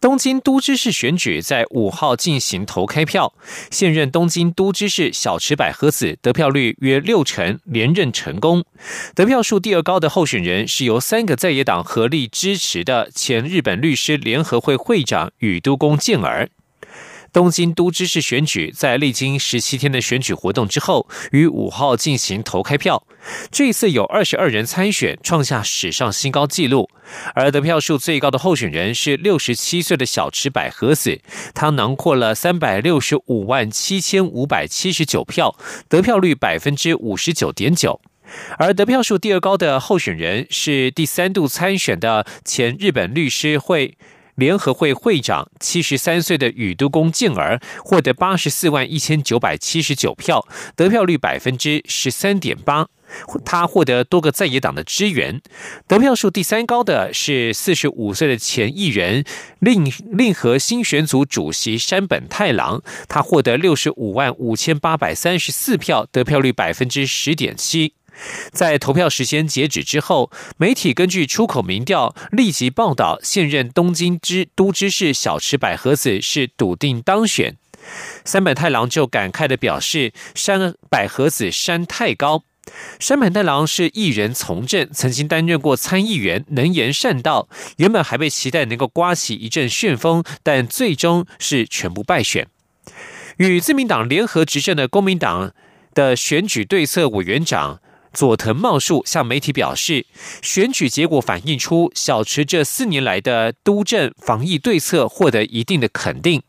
东京都知事选举在五号进行投开票，现任东京都知事小池百合子得票率约六成，连任成功。得票数第二高的候选人是由三个在野党合力支持的前日本律师联合会会长宇都宫健儿。东京都知事选举在历经十七天的选举活动之后，于五号进行投开票。这一次有二十二人参选，创下史上新高纪录。而得票数最高的候选人是六十七岁的小池百合子，他囊括了三百六十五万七千五百七十九票，得票率百分之五十九点九。而得票数第二高的候选人是第三度参选的前日本律师会。联合会会长七十三岁的宇都宫健儿获得八十四万一千九百七十九票，得票率百分之十三点八。他获得多个在野党的支援。得票数第三高的是四十五岁的前议员令令和新选组主席山本太郎，他获得六十五万五千八百三十四票，得票率百分之十点七。在投票时间截止之后，媒体根据出口民调立即报道，现任东京知都知事小池百合子是笃定当选。山本太郎就感慨的表示：“山百合子山太高。”山本太郎是艺人从政，曾经担任过参议员，能言善道，原本还被期待能够刮起一阵旋风，但最终是全部败选。与自民党联合执政的公民党的选举对策委员长。佐藤茂树向媒体表示，选举结果反映出小池这四年来的督政防疫对策获得一定的肯定。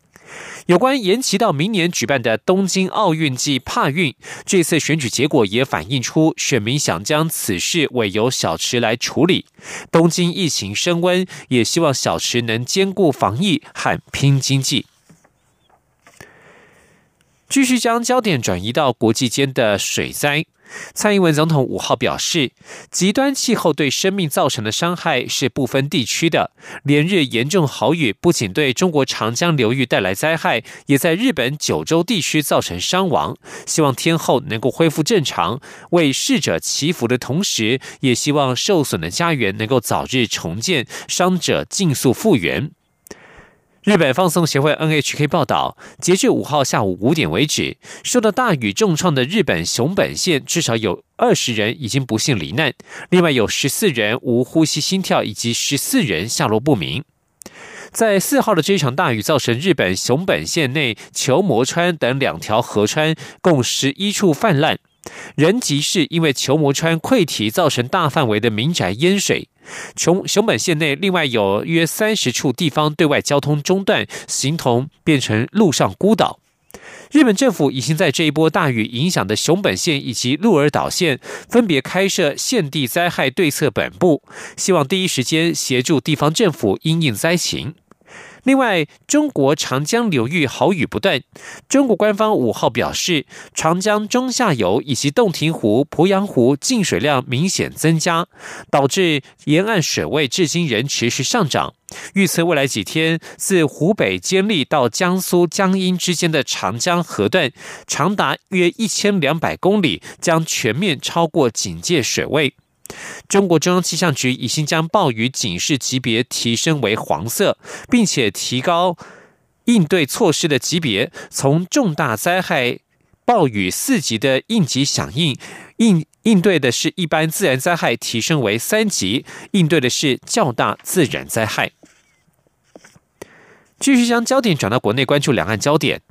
有关延期到明年举办的东京奥运暨帕运，这次选举结果也反映出选民想将此事委由小池来处理。东京疫情升温，也希望小池能兼顾防疫和拼经济。继续将焦点转移到国际间的水灾。蔡英文总统五号表示，极端气候对生命造成的伤害是不分地区的。连日严重豪雨不仅对中国长江流域带来灾害，也在日本九州地区造成伤亡。希望天后能够恢复正常，为逝者祈福的同时，也希望受损的家园能够早日重建，伤者尽速复原。日本放送协会 NHK 报道，截至五号下午五点为止，受到大雨重创的日本熊本县至少有二十人已经不幸罹难，另外有十四人无呼吸心跳，以及十四人下落不明。在四号的这场大雨造成日本熊本县内球磨川等两条河川共十一处泛滥。人吉市因为球磨川溃堤，造成大范围的民宅淹水。熊熊本县内另外有约三十处地方对外交通中断，形同变成陆上孤岛。日本政府已经在这一波大雨影响的熊本县以及鹿儿岛县，分别开设县地灾害对策本部，希望第一时间协助地方政府因应灾情。另外，中国长江流域豪雨不断。中国官方五号表示，长江中下游以及洞庭湖、鄱阳湖进水量明显增加，导致沿岸水位至今仍持续上涨。预测未来几天，自湖北监利到江苏江阴之间的长江河段，长达约一千两百公里，将全面超过警戒水位。中国中央气象局已经将暴雨警示级别提升为黄色，并且提高应对措施的级别，从重大灾害暴雨四级的应急响应应应对的是一般自然灾害，提升为三级，应对的是较大自然灾害。继续将焦点转到国内，关注两岸焦点。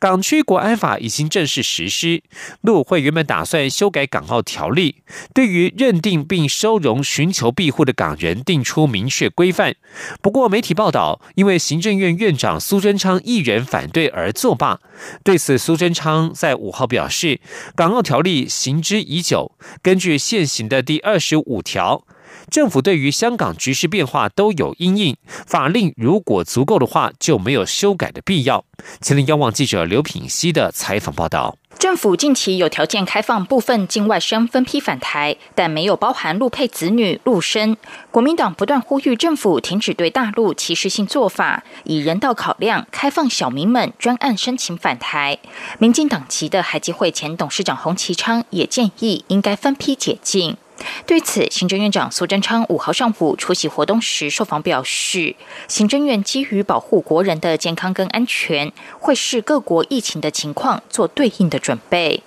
港区国安法已经正式实施，陆委会原本打算修改港澳条例，对于认定并收容寻求庇护的港人定出明确规范。不过，媒体报道，因为行政院院长苏贞昌一人反对而作罢。对此，苏贞昌在五号表示，港澳条例行之已久，根据现行的第二十五条。政府对于香港局势变化都有因应，法令如果足够的话，就没有修改的必要。前林央网记者刘品熙的采访报道。政府近期有条件开放部分境外生分批返台，但没有包含陆配子女、陆生。国民党不断呼吁政府停止对大陆歧视性做法，以人道考量开放小民们专案申请返台。民进党籍的海基会前董事长洪其昌也建议应该分批解禁。对此，行政院长苏贞昌五号上午出席活动时受访表示，行政院基于保护国人的健康跟安全，会视各国疫情的情况做对应的准备。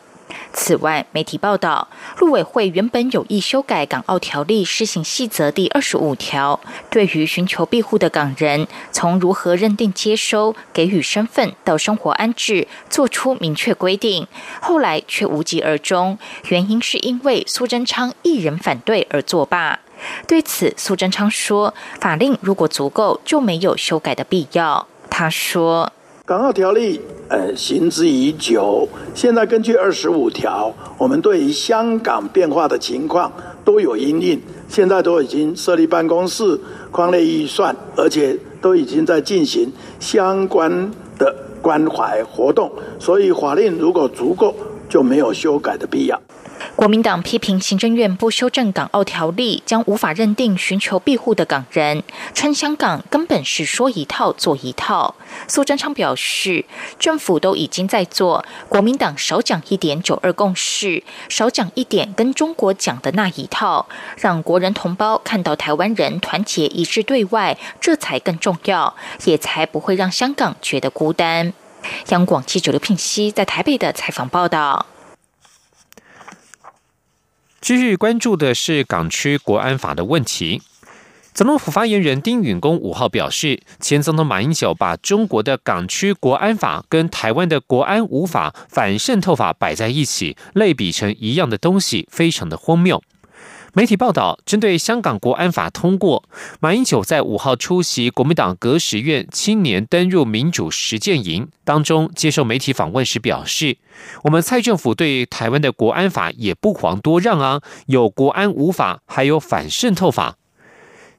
此外，媒体报道，陆委会原本有意修改《港澳条例施行细则》第二十五条，对于寻求庇护的港人，从如何认定接收、给予身份到生活安置，做出明确规定。后来却无疾而终，原因是因为苏贞昌一人反对而作罢。对此，苏贞昌说：“法令如果足够，就没有修改的必要。”他说。港澳条例，呃，行之已久。现在根据二十五条，我们对于香港变化的情况都有应应。现在都已经设立办公室、框列预算，而且都已经在进行相关的关怀活动。所以法令如果足够，就没有修改的必要。国民党批评行政院不修正港澳条例，将无法认定寻求庇护的港人，称香港根本是说一套做一套。苏贞昌表示，政府都已经在做，国民党少讲一点九二共识，少讲一点跟中国讲的那一套，让国人同胞看到台湾人团结一致对外，这才更重要，也才不会让香港觉得孤单。央广记者刘聘熙在台北的采访报道。继续关注的是港区国安法的问题。总统府发言人丁允恭五号表示，前总统马英九把中国的港区国安法跟台湾的国安五法反渗透法摆在一起，类比成一样的东西，非常的荒谬。媒体报道，针对香港国安法通过，马英九在五号出席国民党革十院青年登入民主实践营当中接受媒体访问时表示：“我们蔡政府对台湾的国安法也不遑多让啊，有国安无法，还有反渗透法。”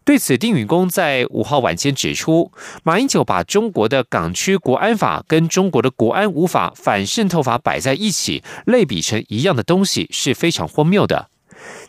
对此，丁允恭在五号晚间指出，马英九把中国的港区国安法跟中国的国安无法反渗透法摆在一起，类比成一样的东西，是非常荒谬的。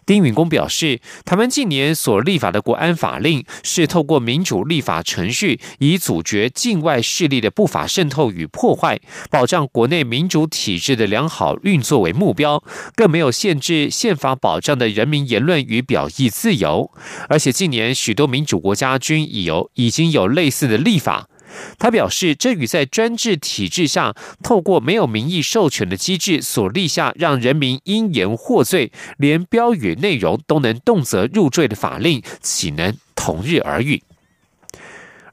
丁允恭表示，台湾近年所立法的国安法令是透过民主立法程序，以阻绝境外势力的不法渗透与破坏，保障国内民主体制的良好运作为目标，更没有限制宪法保障的人民言论与表意自由。而且近年许多民主国家均已有已经有类似的立法。他表示，这与在专制体制下透过没有民意授权的机制所立下让人民因言获罪，连标语内容都能动辄入罪的法令，岂能同日而语？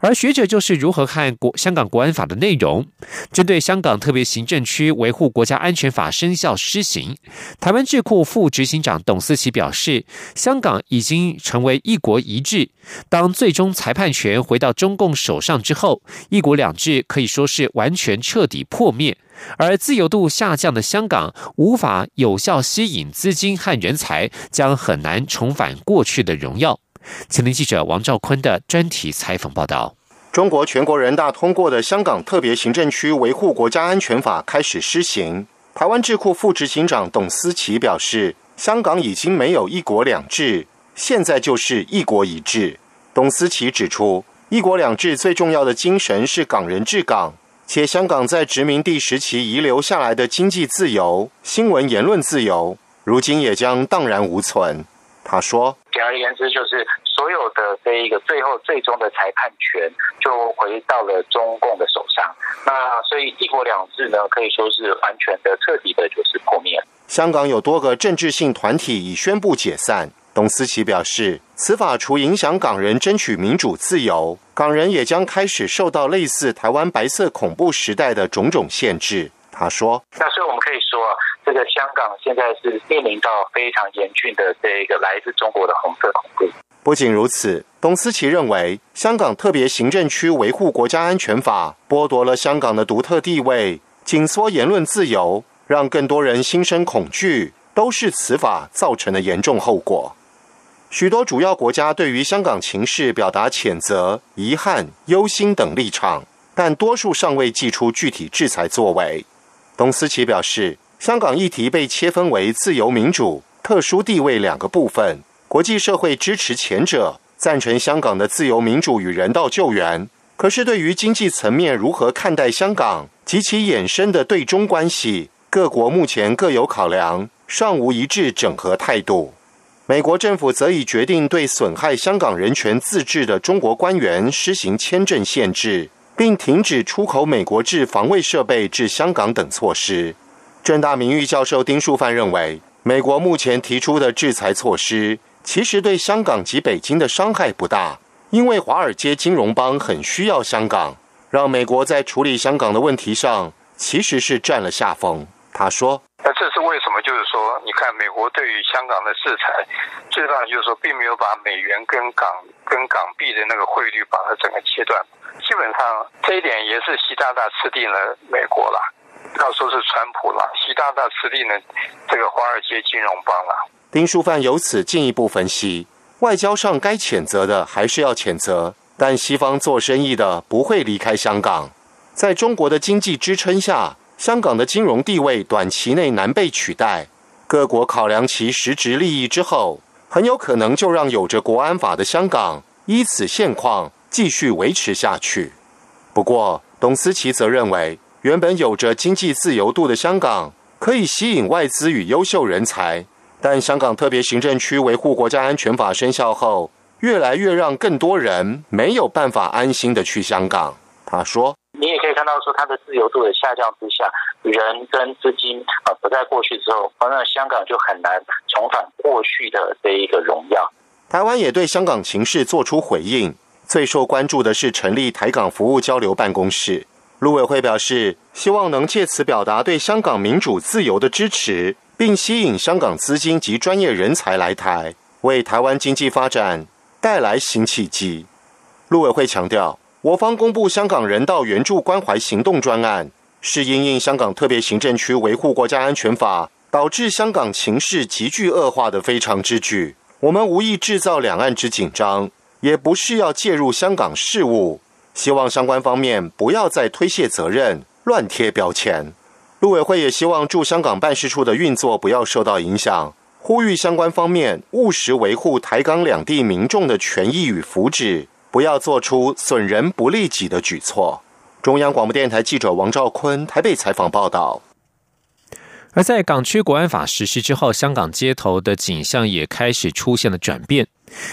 而学者就是如何看国香港国安法的内容？针对香港特别行政区维护国家安全法生效施行，台湾智库副执行长董思琪表示，香港已经成为一国一制。当最终裁判权回到中共手上之后，一国两制可以说是完全彻底破灭。而自由度下降的香港，无法有效吸引资金和人才，将很难重返过去的荣耀。前天记者王兆坤的专题采访报道：中国全国人大通过的《香港特别行政区维护国家安全法》开始施行。台湾智库副执行长董思琪表示，香港已经没有一国两制，现在就是一国一制。董思琪指出，一国两制最重要的精神是港人治港，且香港在殖民地时期遗留下来的经济自由、新闻言论自由，如今也将荡然无存。他说：“简而言之，就是所有的这一个最后最终的裁判权就回到了中共的手上。那所以一国两制呢，可以说是完全的、彻底的，就是破灭。香港有多个政治性团体已宣布解散。董思琪表示，此法除影响港人争取民主自由，港人也将开始受到类似台湾白色恐怖时代的种种限制。他说：“那所以我们可以说。”这个香港现在是面临到非常严峻的这个来自中国的红色恐怖。不仅如此，董思琪认为，香港特别行政区维护国家安全法剥夺了香港的独特地位，紧缩言论自由，让更多人心生恐惧，都是此法造成的严重后果。许多主要国家对于香港情势表达谴责、遗憾、忧心等立场，但多数尚未祭出具体制裁作为。董思琪表示，香港议题被切分为自由民主、特殊地位两个部分，国际社会支持前者，赞成香港的自由民主与人道救援。可是，对于经济层面如何看待香港及其衍生的对中关系，各国目前各有考量，尚无一致整合态度。美国政府则已决定对损害香港人权自治的中国官员施行签证限制，并停止出口美国制防卫设备至香港等措施。正大名誉教授丁树范认为，美国目前提出的制裁措施其实对香港及北京的伤害不大，因为华尔街金融帮很需要香港，让美国在处理香港的问题上其实是占了下风。他说。那这是为什么？就是说，你看美国对于香港的制裁，最大的就是说，并没有把美元跟港跟港币的那个汇率把它整个切断。基本上这一点也是习大大吃定了美国了，要说是川普了，习大大吃定了这个华尔街金融帮了。丁书范由此进一步分析，外交上该谴责的还是要谴责，但西方做生意的不会离开香港，在中国的经济支撑下。香港的金融地位短期内难被取代，各国考量其实质利益之后，很有可能就让有着国安法的香港依此现况继续维持下去。不过，董思琪则认为，原本有着经济自由度的香港可以吸引外资与优秀人才，但香港特别行政区维护国家安全法生效后，越来越让更多人没有办法安心的去香港。他说。你也可以看到，说它的自由度的下降之下，人跟资金啊不在过去之后，那香港就很难重返过去的这一个荣耀。台湾也对香港情势做出回应，最受关注的是成立台港服务交流办公室。陆委会表示，希望能借此表达对香港民主自由的支持，并吸引香港资金及专业人才来台，为台湾经济发展带来新契机。陆委会强调。我方公布香港人道援助关怀行动专案，是因应香港特别行政区维护国家安全法导致香港情势急剧恶化的非常之举。我们无意制造两岸之紧张，也不是要介入香港事务。希望相关方面不要再推卸责任、乱贴标签。陆委会也希望驻香港办事处的运作不要受到影响，呼吁相关方面务实维护台港两地民众的权益与福祉。不要做出损人不利己的举措。中央广播电台记者王兆坤台北采访报道。而在港区国安法实施之后，香港街头的景象也开始出现了转变。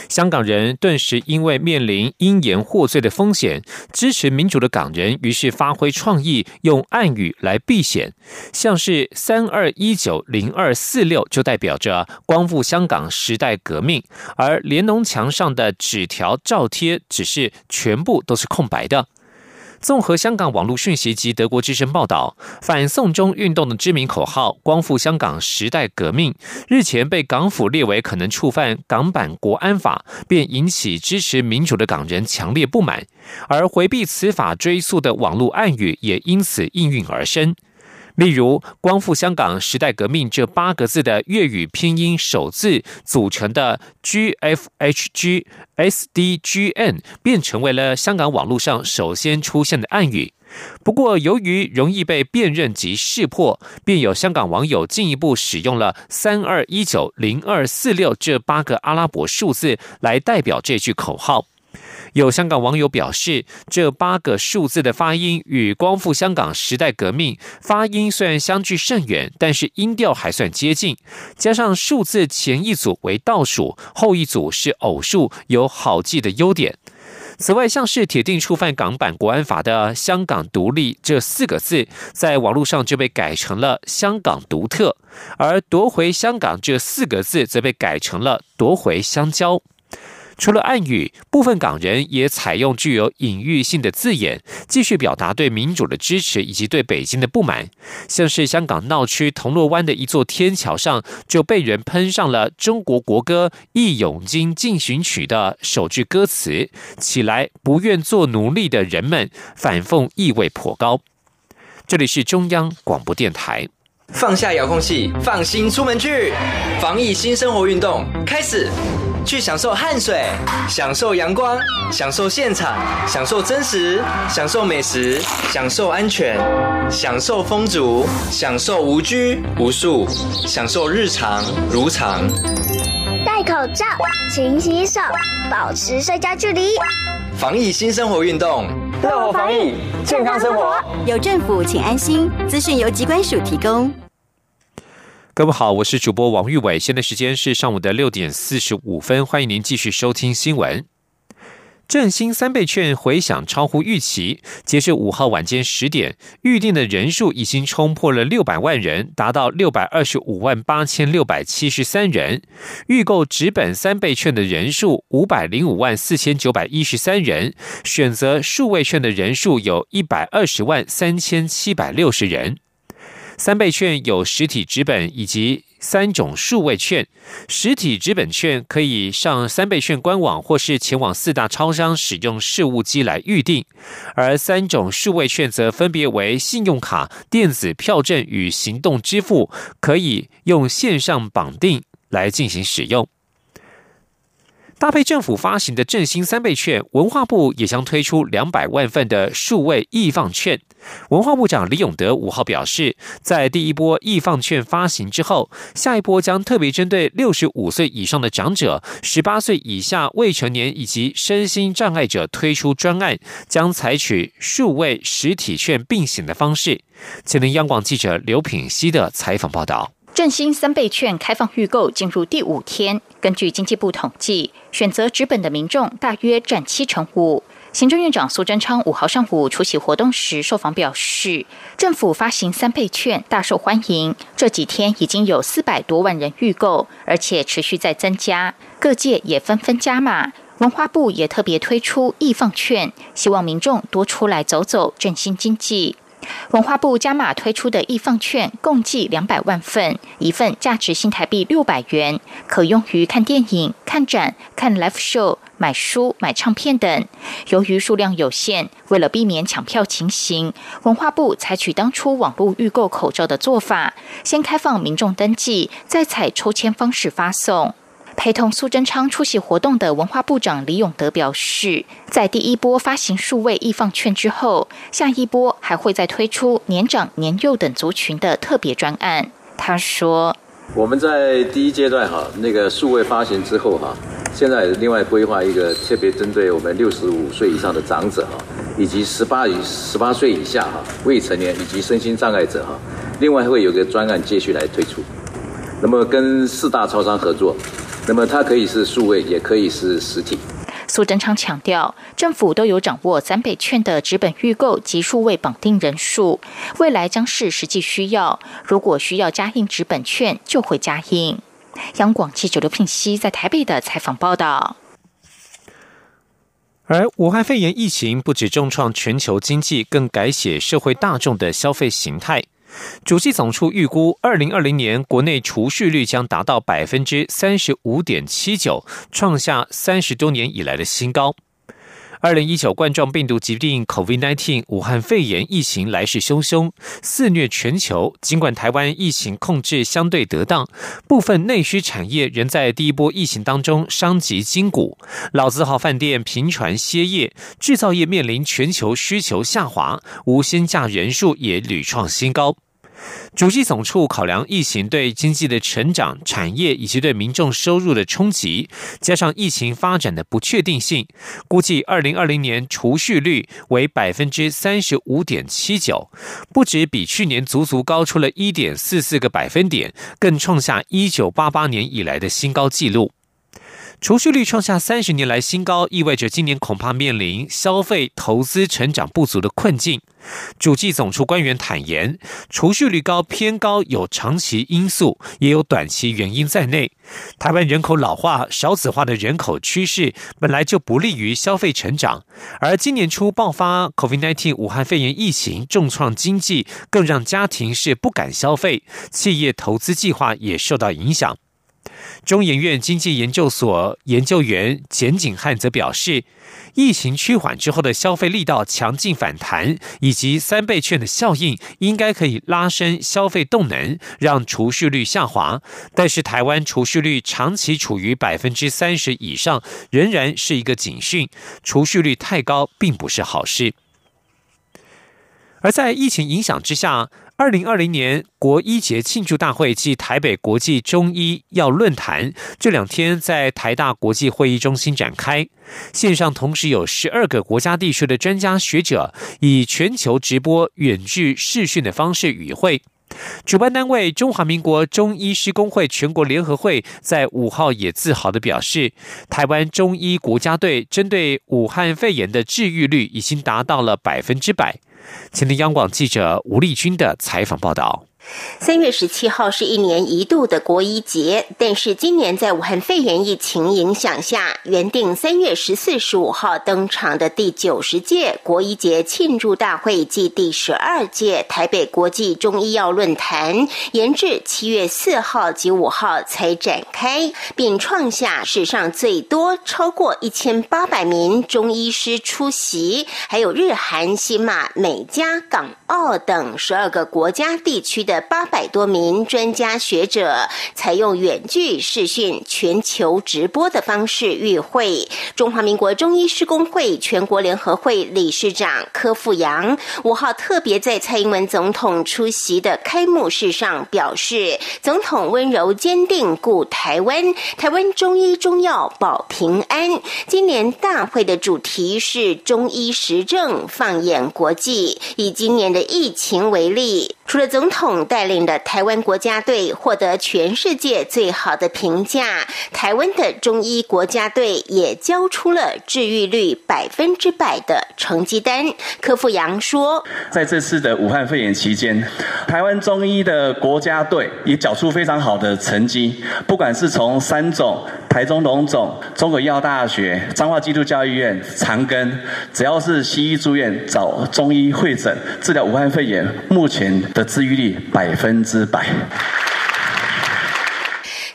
香港人顿时因为面临因言获罪的风险，支持民主的港人于是发挥创意，用暗语来避险，像是三二一九零二四六就代表着光复香港时代革命，而联农墙上的纸条照贴只是全部都是空白的。综合香港网络讯息及德国之声报道，反送中运动的知名口号“光复香港时代革命”日前被港府列为可能触犯港版国安法，便引起支持民主的港人强烈不满，而回避此法追溯的网络暗语也因此应运而生。例如“光复香港时代革命”这八个字的粤语拼音首字组成的 G F H G S D G N 便成为了香港网络上首先出现的暗语。不过，由于容易被辨认及识破，便有香港网友进一步使用了三二一九零二四六这八个阿拉伯数字来代表这句口号。有香港网友表示，这八个数字的发音与“光复香港时代革命”发音虽然相距甚远，但是音调还算接近。加上数字前一组为倒数，后一组是偶数，有好记的优点。此外，像是铁定触犯港版国安法的“香港独立”这四个字，在网络上就被改成了“香港独特”，而“夺回香港”这四个字则被改成了“夺回香蕉”。除了暗语，部分港人也采用具有隐喻性的字眼，继续表达对民主的支持以及对北京的不满。像是香港闹区铜锣湾的一座天桥上，就被人喷上了中国国歌《义勇军进行曲》的首句歌词，起来不愿做奴隶的人们，反讽意味颇高。这里是中央广播电台，放下遥控器，放心出门去，防疫新生活运动开始。去享受汗水，享受阳光，享受现场，享受真实，享受美食，享受安全，享受风足，享受无拘无束，享受日常如常。戴口罩，勤洗手，保持社交距离。防疫新生活运动，乐活防疫，健康生活。有政府，请安心。资讯由机关署提供。各位好，我是主播王玉伟，现在时间是上午的六点四十五分，欢迎您继续收听新闻。振兴三倍券回响超乎预期，截至五号晚间十点，预定的人数已经冲破了六百万人，达到六百二十五万八千六百七十三人。预购纸本三倍券的人数五百零五万四千九百一十三人，选择数位券的人数有一百二十万三千七百六十人。三倍券有实体纸本以及三种数位券。实体纸本券可以上三倍券官网，或是前往四大超商使用事务机来预定；而三种数位券则分别为信用卡、电子票证与行动支付，可以用线上绑定来进行使用。搭配政府发行的振兴三倍券，文化部也将推出两百万份的数位易放券。文化部长李永德五号表示，在第一波易放券发行之后，下一波将特别针对六十五岁以上的长者、十八岁以下未成年以及身心障碍者推出专案，将采取数位实体券并行的方式。前天央广记者刘品熙的采访报道。振兴三倍券开放预购进入第五天，根据经济部统计，选择纸本的民众大约占七成五。行政院长苏贞昌五号上午出席活动时受访表示，政府发行三倍券大受欢迎，这几天已经有四百多万人预购，而且持续在增加，各界也纷纷加码。文化部也特别推出易放券，希望民众多出来走走，振兴经济。文化部加码推出的易放券共计两百万份，一份价值新台币六百元，可用于看电影、看展、看 live show、买书、买唱片等。由于数量有限，为了避免抢票情形，文化部采取当初网络预购口罩的做法，先开放民众登记，再采抽签方式发送。陪同苏贞昌出席活动的文化部长李永德表示，在第一波发行数位易放券之后，下一波还会再推出年长、年幼等族群的特别专案。他说：“我们在第一阶段哈，那个数位发行之后哈，现在另外规划一个特别针对我们六十五岁以上的长者哈，以及十八以十八岁以下哈未成年以及身心障碍者哈，另外会有个专案接续来推出。那么跟四大超商合作。”那么它可以是数位，也可以是实体。苏贞昌强调，政府都有掌握三倍券的纸本预购及数位绑定人数，未来将是实际需要。如果需要加印纸本券，就会加印。央广记者刘聘熙在台北的采访报道。而武汉肺炎疫情不止重创全球经济，更改写社会大众的消费形态。主计总处预估，二零二零年国内储蓄率将达到百分之三十五点七九，创下三十多年以来的新高。二零一九冠状病毒疾病 （COVID-19） 武汉肺炎疫情来势汹汹，肆虐全球。尽管台湾疫情控制相对得当，部分内需产业仍在第一波疫情当中伤及筋骨。老字号饭店频传歇业，制造业面临全球需求下滑，无薪假人数也屡创新高。主计总处考量疫情对经济的成长、产业以及对民众收入的冲击，加上疫情发展的不确定性，估计二零二零年储蓄率为百分之三十五点七九，不止比去年足足高出了一点四四个百分点，更创下一九八八年以来的新高纪录。储蓄率创下三十年来新高，意味着今年恐怕面临消费、投资成长不足的困境。主计总处官员坦言，储蓄率高偏高有长期因素，也有短期原因在内。台湾人口老化、少子化的人口趋势本来就不利于消费成长，而今年初爆发 COVID-19 武汉肺炎疫情，重创经济，更让家庭是不敢消费，企业投资计划也受到影响。中研院经济研究所研究员简景汉则表示，疫情趋缓之后的消费力道强劲反弹，以及三倍券的效应，应该可以拉升消费动能，让储蓄率下滑。但是，台湾储蓄率长期处于百分之三十以上，仍然是一个警讯。储蓄率太高，并不是好事。而在疫情影响之下。二零二零年国医节庆祝大会暨台北国际中医药论坛这两天在台大国际会议中心展开，线上同时有十二个国家地区的专家学者以全球直播、远距视讯的方式与会。主办单位中华民国中医师工会全国联合会在五号也自豪的表示，台湾中医国家队针对武汉肺炎的治愈率已经达到了百分之百。前天央广记者吴丽君的采访报道。三月十七号是一年一度的国医节，但是今年在武汉肺炎疫情影响下，原定三月十四、十五号登场的第九十届国医节庆祝大会暨第十二届台北国际中医药论坛，延至七月四号及五号才展开，并创下史上最多超过一千八百名中医师出席，还有日韩、新马、美加、港澳等十二个国家地区的。八百多名专家学者采用远距视讯、全球直播的方式与会。中华民国中医师工会全国联合会理事长柯富阳五号特别在蔡英文总统出席的开幕式上表示：“总统温柔坚定故台湾，台湾中医中药保平安。”今年大会的主题是中医实证放眼国际，以今年的疫情为例，除了总统。带领的台湾国家队获得全世界最好的评价，台湾的中医国家队也交出了治愈率百分之百的成绩单。柯富阳说，在这次的武汉肺炎期间，台湾中医的国家队也缴出非常好的成绩，不管是从三种、台中龙总、中国医药大学、彰化基督教医院、长庚，只要是西医住院找中医会诊治疗武汉肺炎，目前的治愈率。百分之百。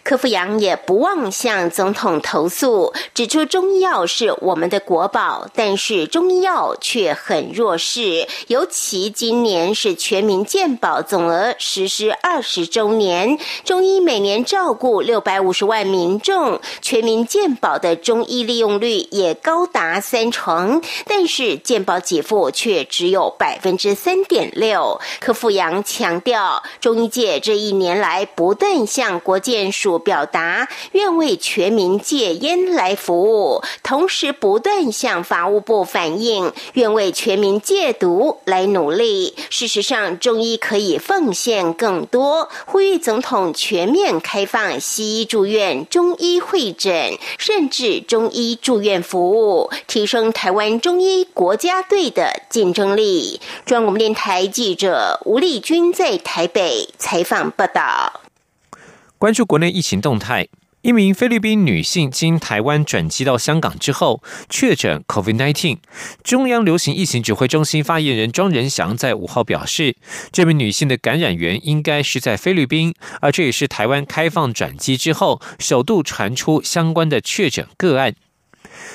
柯富阳也不忘向总统投诉，指出中医药是我们的国宝，但是中医药却很弱势。尤其今年是全民健保总额实施二十周年，中医每年照顾六百五十万民众，全民健保的中医利用率也高达三成，但是健保给付却只有百分之三点六。柯富阳强调，中医界这一年来不断向国健署。表达愿为全民戒烟来服务，同时不断向法务部反映愿为全民戒毒来努力。事实上，中医可以奉献更多，呼吁总统全面开放西医住院、中医会诊，甚至中医住院服务，提升台湾中医国家队的竞争力。中央广播电台记者吴丽君在台北采访报道。关注国内疫情动态，一名菲律宾女性经台湾转机到香港之后确诊 COVID-19。中央流行疫情指挥中心发言人庄仁祥在五号表示，这名女性的感染源应该是在菲律宾，而这也是台湾开放转机之后首度传出相关的确诊个案。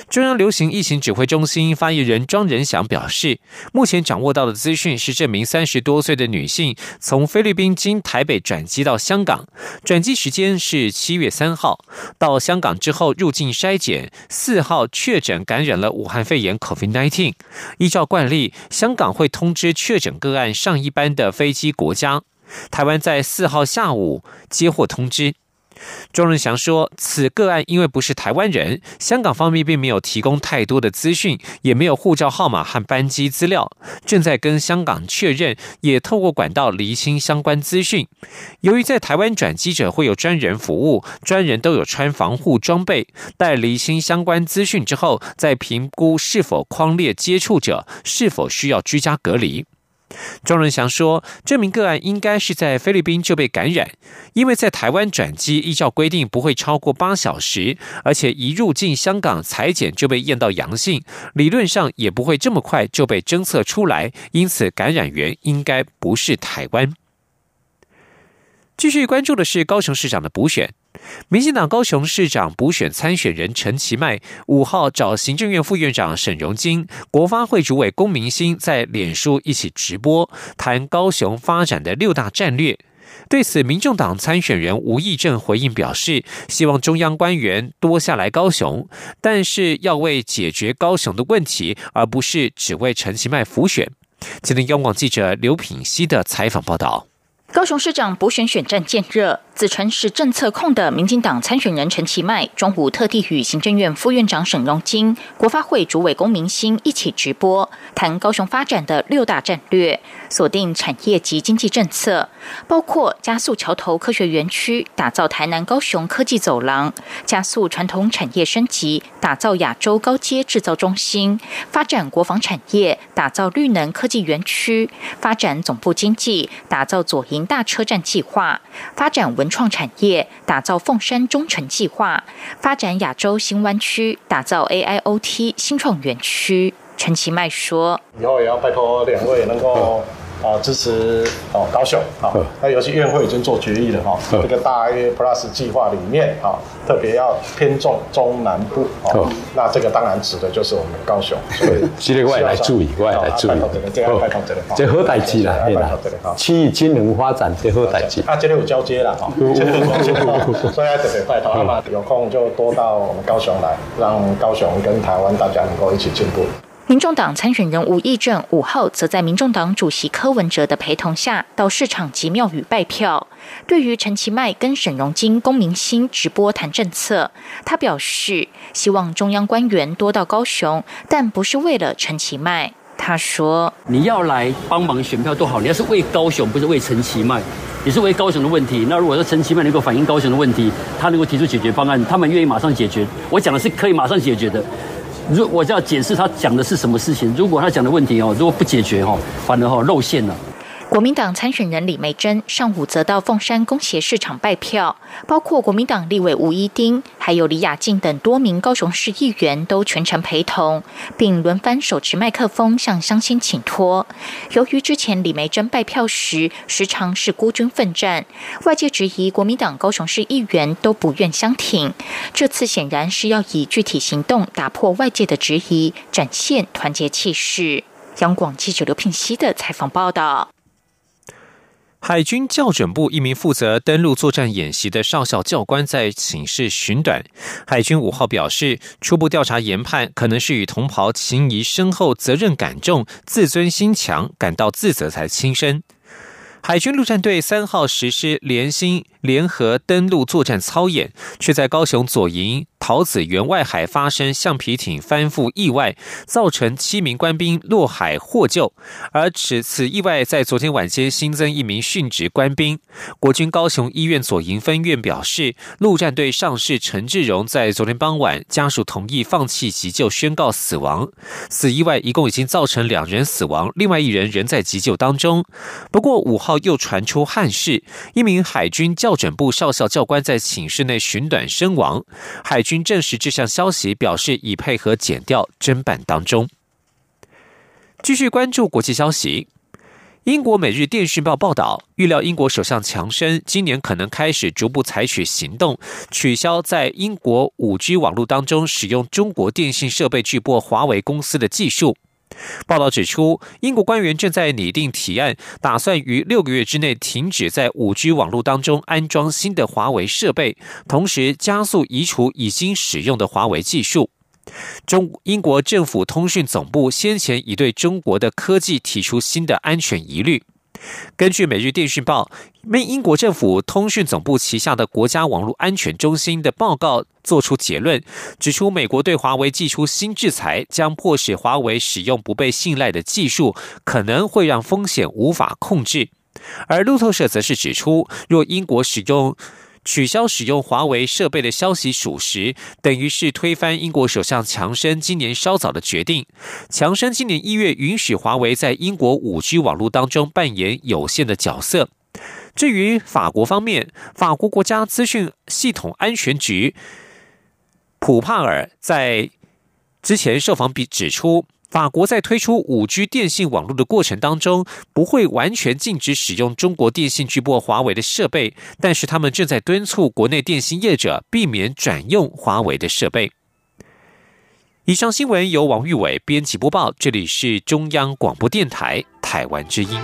中央流行疫情指挥中心发言人庄仁祥表示，目前掌握到的资讯是，这名三十多岁的女性从菲律宾经台北转机到香港，转机时间是七月三号，到香港之后入境筛检，四号确诊感染了武汉肺炎 （COVID-19）。依照惯例，香港会通知确诊个案上一班的飞机国家，台湾在四号下午接获通知。庄仁祥说：“此个案因为不是台湾人，香港方面并没有提供太多的资讯，也没有护照号码和班机资料，正在跟香港确认，也透过管道厘清相关资讯。由于在台湾转机者会有专人服务，专人都有穿防护装备，待厘清相关资讯之后，再评估是否框列接触者，是否需要居家隔离。”庄仁祥说：“这名个案应该是在菲律宾就被感染，因为在台湾转机依照规定不会超过八小时，而且一入境香港裁剪就被验到阳性，理论上也不会这么快就被侦测出来，因此感染源应该不是台湾。”继续关注的是高雄市长的补选。民进党高雄市长补选参选人陈其迈五号找行政院副院长沈荣金、国发会主委龚明鑫在脸书一起直播，谈高雄发展的六大战略。对此，民众党参选人吴益政回应表示，希望中央官员多下来高雄，但是要为解决高雄的问题，而不是只为陈其迈辅选。今天，央广记者刘品熙的采访报道。高雄市长补选选战渐热，自称是政策控的民进党参选人陈其迈，中午特地与行政院副院长沈荣金、国发会主委龚明鑫一起直播，谈高雄发展的六大战略，锁定产业及经济政策，包括加速桥头科学园区，打造台南高雄科技走廊，加速传统产业升级，打造亚洲高阶制造中心，发展国防产业，打造绿能科技园区，发展总部经济，打造左营。大车站计划发展文创产业，打造凤山中城计划发展亚洲新湾区，打造 AIoT 新创园区。陈其迈说：“以后也要拜托两位能够。”啊，支持哦，高雄啊，那尤其院会已经做决议了哈，这个大约 Plus 计划里面啊，特别要偏重中南部哦，那这个当然指的就是我们高雄，所以这个外来注意，外来注意，这个拜托这个，这好代志啦，对啦，区域金融发展这好代志，啊，这里有交接了哈，所以要特别拜托，那么有空就多到我们高雄来，让高雄跟台湾大家能够一起进步。民众党参选人吴益政五号则在民众党主席柯文哲的陪同下，到市场及庙宇拜票。对于陈其迈跟沈荣金、龚明鑫直播谈政策，他表示希望中央官员多到高雄，但不是为了陈其迈。他说：“你要来帮忙选票都好，你要是为高雄，不是为陈其迈，你是为高雄的问题。那如果说陈其迈能够反映高雄的问题，他能够提出解决方案，他们愿意马上解决。我讲的是可以马上解决的。”如我就要解释他讲的是什么事情。如果他讲的问题哦，如果不解决哦，反而哈露馅了。国民党参选人李梅珍上午则到凤山工协市场拜票，包括国民党立委吴一丁，还有李雅静等多名高雄市议员都全程陪同，并轮番手持麦克风向乡亲请托。由于之前李梅珍拜票时时常是孤军奋战，外界质疑国民党高雄市议员都不愿相挺，这次显然是要以具体行动打破外界的质疑，展现团结气势。央广记者刘聘熙的采访报道。海军校准部一名负责登陆作战演习的少校教官在寝室寻短。海军五号表示，初步调查研判，可能是与同袍情谊深厚、责任感重、自尊心强，感到自责才轻生。海军陆战队三号实施连心联合登陆作战操演，却在高雄左营。桃子园外海发生橡皮艇翻覆意外，造成七名官兵落海获救。而此此意外在昨天晚间新增一名殉职官兵。国军高雄医院左营分院表示，陆战队上士陈志荣在昨天傍晚家属同意放弃急救，宣告死亡。此意外一共已经造成两人死亡，另外一人仍在急救当中。不过五号又传出憾事，一名海军教校准部少校教官在寝室内寻短身亡。海军证实这项消息，表示已配合检调侦办当中。继续关注国际消息，英国《每日电讯报》报道，预料英国首相强生今年可能开始逐步采取行动，取消在英国五 G 网络当中使用中国电信设备巨擘华为公司的技术。报道指出，英国官员正在拟定提案，打算于六个月之内停止在五 G 网络当中安装新的华为设备，同时加速移除已经使用的华为技术。中英国政府通讯总部先前已对中国的科技提出新的安全疑虑。根据《每日电讯报》，美英国政府通讯总部旗下的国家网络安全中心的报告作出结论，指出美国对华为寄出新制裁，将迫使华为使用不被信赖的技术，可能会让风险无法控制。而路透社则是指出，若英国使用。取消使用华为设备的消息属实，等于是推翻英国首相强生今年稍早的决定。强生今年一月允许华为在英国五 G 网络当中扮演有限的角色。至于法国方面，法国国家资讯系统安全局普帕尔在之前受访比指出。法国在推出五 G 电信网络的过程当中，不会完全禁止使用中国电信巨擘华为的设备，但是他们正在敦促国内电信业者避免转用华为的设备。以上新闻由王玉伟编辑播报，这里是中央广播电台台湾之音。